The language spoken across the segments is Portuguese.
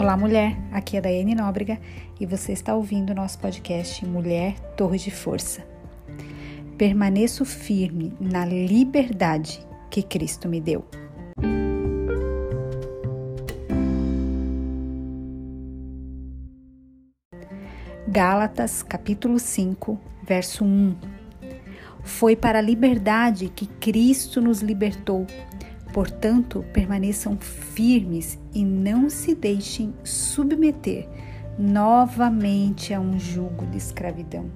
Olá, mulher. Aqui é Daiane Nóbrega e você está ouvindo o nosso podcast Mulher Torre de Força. Permaneço firme na liberdade que Cristo me deu. Gálatas, capítulo 5, verso 1. Foi para a liberdade que Cristo nos libertou Portanto, permaneçam firmes e não se deixem submeter novamente a um jugo de escravidão.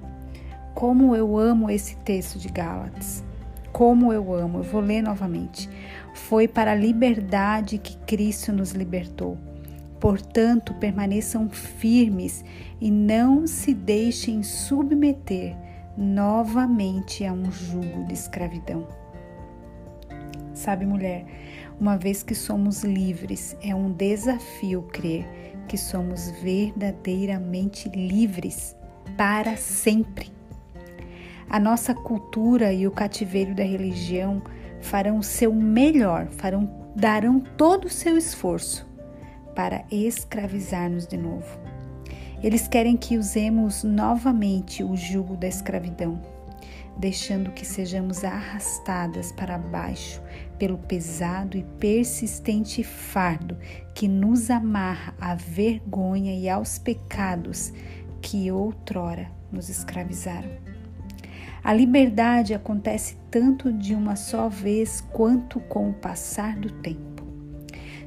Como eu amo esse texto de Gálatas. Como eu amo. Eu vou ler novamente. Foi para a liberdade que Cristo nos libertou. Portanto, permaneçam firmes e não se deixem submeter novamente a um jugo de escravidão. Sabe, mulher, uma vez que somos livres, é um desafio crer que somos verdadeiramente livres para sempre. A nossa cultura e o cativeiro da religião farão o seu melhor, farão, darão todo o seu esforço para escravizar-nos de novo. Eles querem que usemos novamente o jugo da escravidão deixando que sejamos arrastadas para baixo pelo pesado e persistente fardo que nos amarra à vergonha e aos pecados que outrora nos escravizaram. A liberdade acontece tanto de uma só vez quanto com o passar do tempo.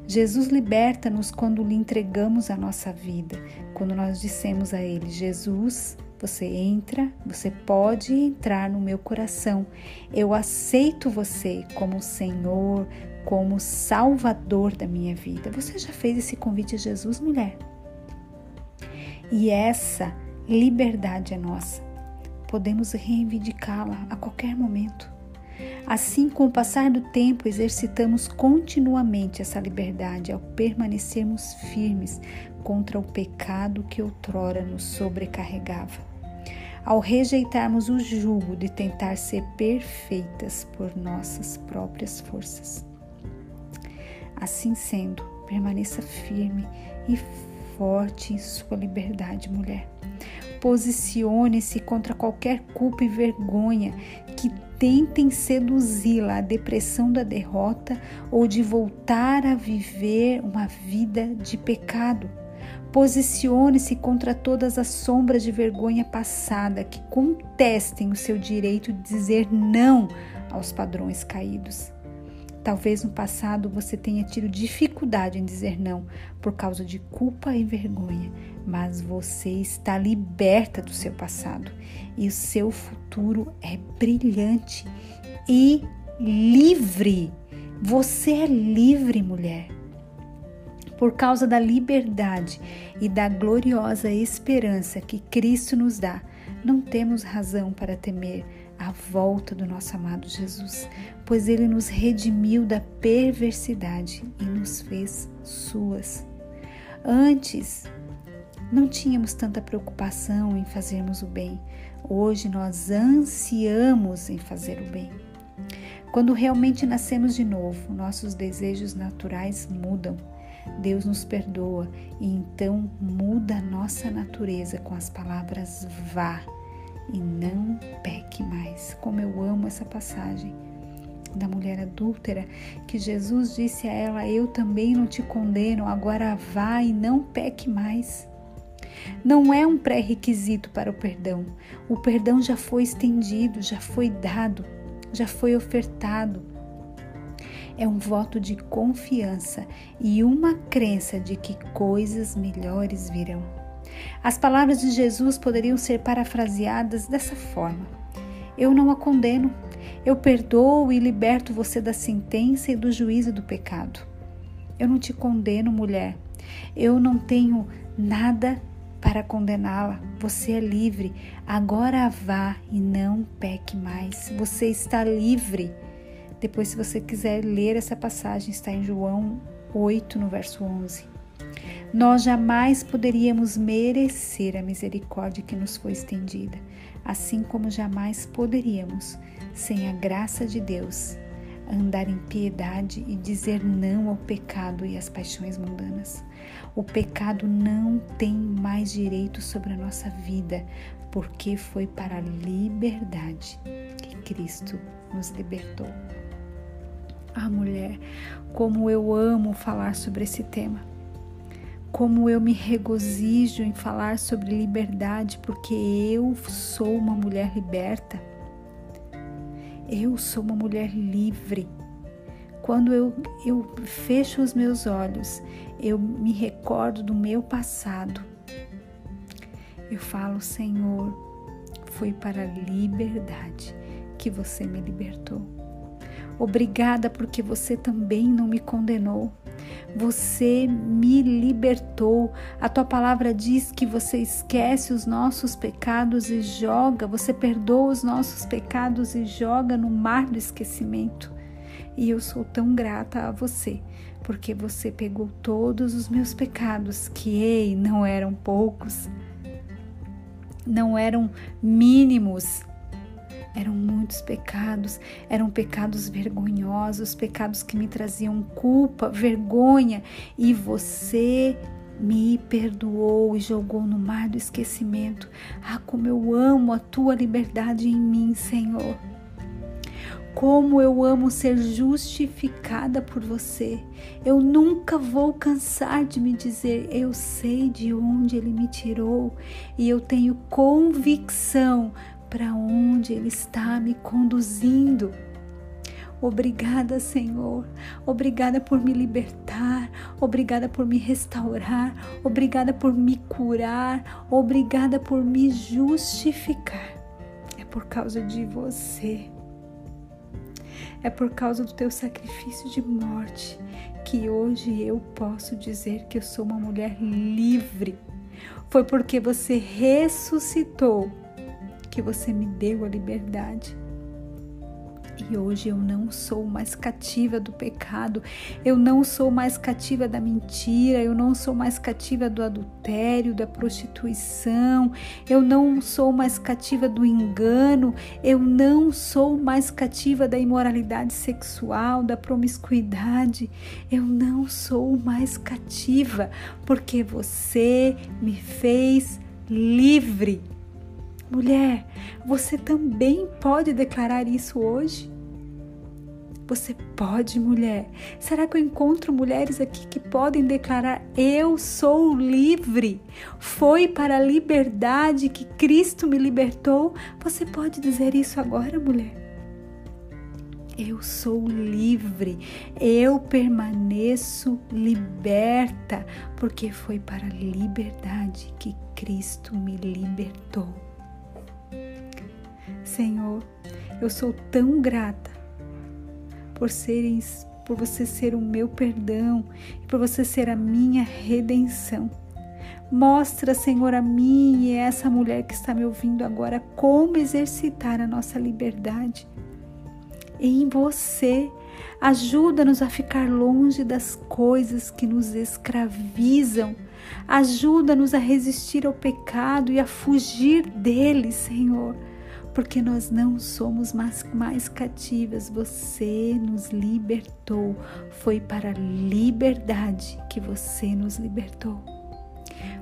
Jesus liberta-nos quando lhe entregamos a nossa vida, quando nós dissemos a Ele: Jesus, você entra, você pode entrar no meu coração. Eu aceito você como Senhor, como Salvador da minha vida. Você já fez esse convite a Jesus, mulher? E essa liberdade é nossa. Podemos reivindicá-la a qualquer momento. Assim, com o passar do tempo, exercitamos continuamente essa liberdade ao permanecermos firmes contra o pecado que outrora nos sobrecarregava ao rejeitarmos o jugo de tentar ser perfeitas por nossas próprias forças. Assim sendo, permaneça firme e forte em sua liberdade, mulher. Posicione-se contra qualquer culpa e vergonha que tentem seduzi-la à depressão da derrota ou de voltar a viver uma vida de pecado. Posicione-se contra todas as sombras de vergonha passada que contestem o seu direito de dizer não aos padrões caídos. Talvez no passado você tenha tido dificuldade em dizer não por causa de culpa e vergonha, mas você está liberta do seu passado e o seu futuro é brilhante e livre. Você é livre, mulher por causa da liberdade e da gloriosa esperança que Cristo nos dá, não temos razão para temer a volta do nosso amado Jesus, pois ele nos redimiu da perversidade e nos fez suas. Antes, não tínhamos tanta preocupação em fazermos o bem. Hoje nós ansiamos em fazer o bem. Quando realmente nascemos de novo, nossos desejos naturais mudam Deus nos perdoa e então muda a nossa natureza com as palavras vá e não peque mais. Como eu amo essa passagem da mulher adúltera, que Jesus disse a ela: Eu também não te condeno, agora vá e não peque mais. Não é um pré-requisito para o perdão. O perdão já foi estendido, já foi dado, já foi ofertado é um voto de confiança e uma crença de que coisas melhores virão. As palavras de Jesus poderiam ser parafraseadas dessa forma: Eu não a condeno, eu perdoo e liberto você da sentença e do juízo do pecado. Eu não te condeno, mulher. Eu não tenho nada para condená-la. Você é livre. Agora vá e não peque mais. Você está livre. Depois, se você quiser ler essa passagem, está em João 8, no verso 11. Nós jamais poderíamos merecer a misericórdia que nos foi estendida, assim como jamais poderíamos sem a graça de Deus. andar em piedade e dizer não ao pecado e às paixões mundanas. O pecado não tem mais direito sobre a nossa vida, porque foi para a liberdade que Cristo nos libertou. Ah, mulher, como eu amo falar sobre esse tema. Como eu me regozijo em falar sobre liberdade, porque eu sou uma mulher liberta. Eu sou uma mulher livre. Quando eu, eu fecho os meus olhos, eu me recordo do meu passado. Eu falo, Senhor, foi para a liberdade que você me libertou. Obrigada porque você também não me condenou. Você me libertou. A tua palavra diz que você esquece os nossos pecados e joga, você perdoa os nossos pecados e joga no mar do esquecimento. E eu sou tão grata a você, porque você pegou todos os meus pecados, que ei, não eram poucos, não eram mínimos, eram muitos pecados, eram pecados vergonhosos, pecados que me traziam culpa, vergonha, e você me perdoou e jogou no mar do esquecimento. Ah, como eu amo a tua liberdade em mim, Senhor. Como eu amo ser justificada por você. Eu nunca vou cansar de me dizer, eu sei de onde ele me tirou e eu tenho convicção para onde Ele está me conduzindo. Obrigada, Senhor. Obrigada por me libertar. Obrigada por me restaurar. Obrigada por me curar. Obrigada por me justificar. É por causa de você. É por causa do teu sacrifício de morte que hoje eu posso dizer que eu sou uma mulher livre. Foi porque você ressuscitou que você me deu a liberdade. E hoje eu não sou mais cativa do pecado, eu não sou mais cativa da mentira, eu não sou mais cativa do adultério, da prostituição, eu não sou mais cativa do engano, eu não sou mais cativa da imoralidade sexual, da promiscuidade, eu não sou mais cativa, porque você me fez livre. Mulher, você também pode declarar isso hoje? Você pode, mulher. Será que eu encontro mulheres aqui que podem declarar: Eu sou livre? Foi para a liberdade que Cristo me libertou? Você pode dizer isso agora, mulher? Eu sou livre, eu permaneço liberta, porque foi para a liberdade que Cristo me libertou. Senhor, eu sou tão grata por seres, por você ser o meu perdão e por você ser a minha redenção. Mostra, Senhor, a mim e a essa mulher que está me ouvindo agora como exercitar a nossa liberdade. Em você, ajuda-nos a ficar longe das coisas que nos escravizam. Ajuda-nos a resistir ao pecado e a fugir dele, Senhor porque nós não somos mais, mais cativas. Você nos libertou. Foi para a liberdade que você nos libertou.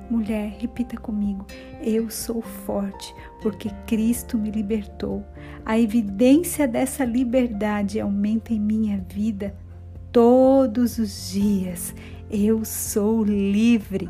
Mulher, repita comigo: Eu sou forte porque Cristo me libertou. A evidência dessa liberdade aumenta em minha vida todos os dias. Eu sou livre.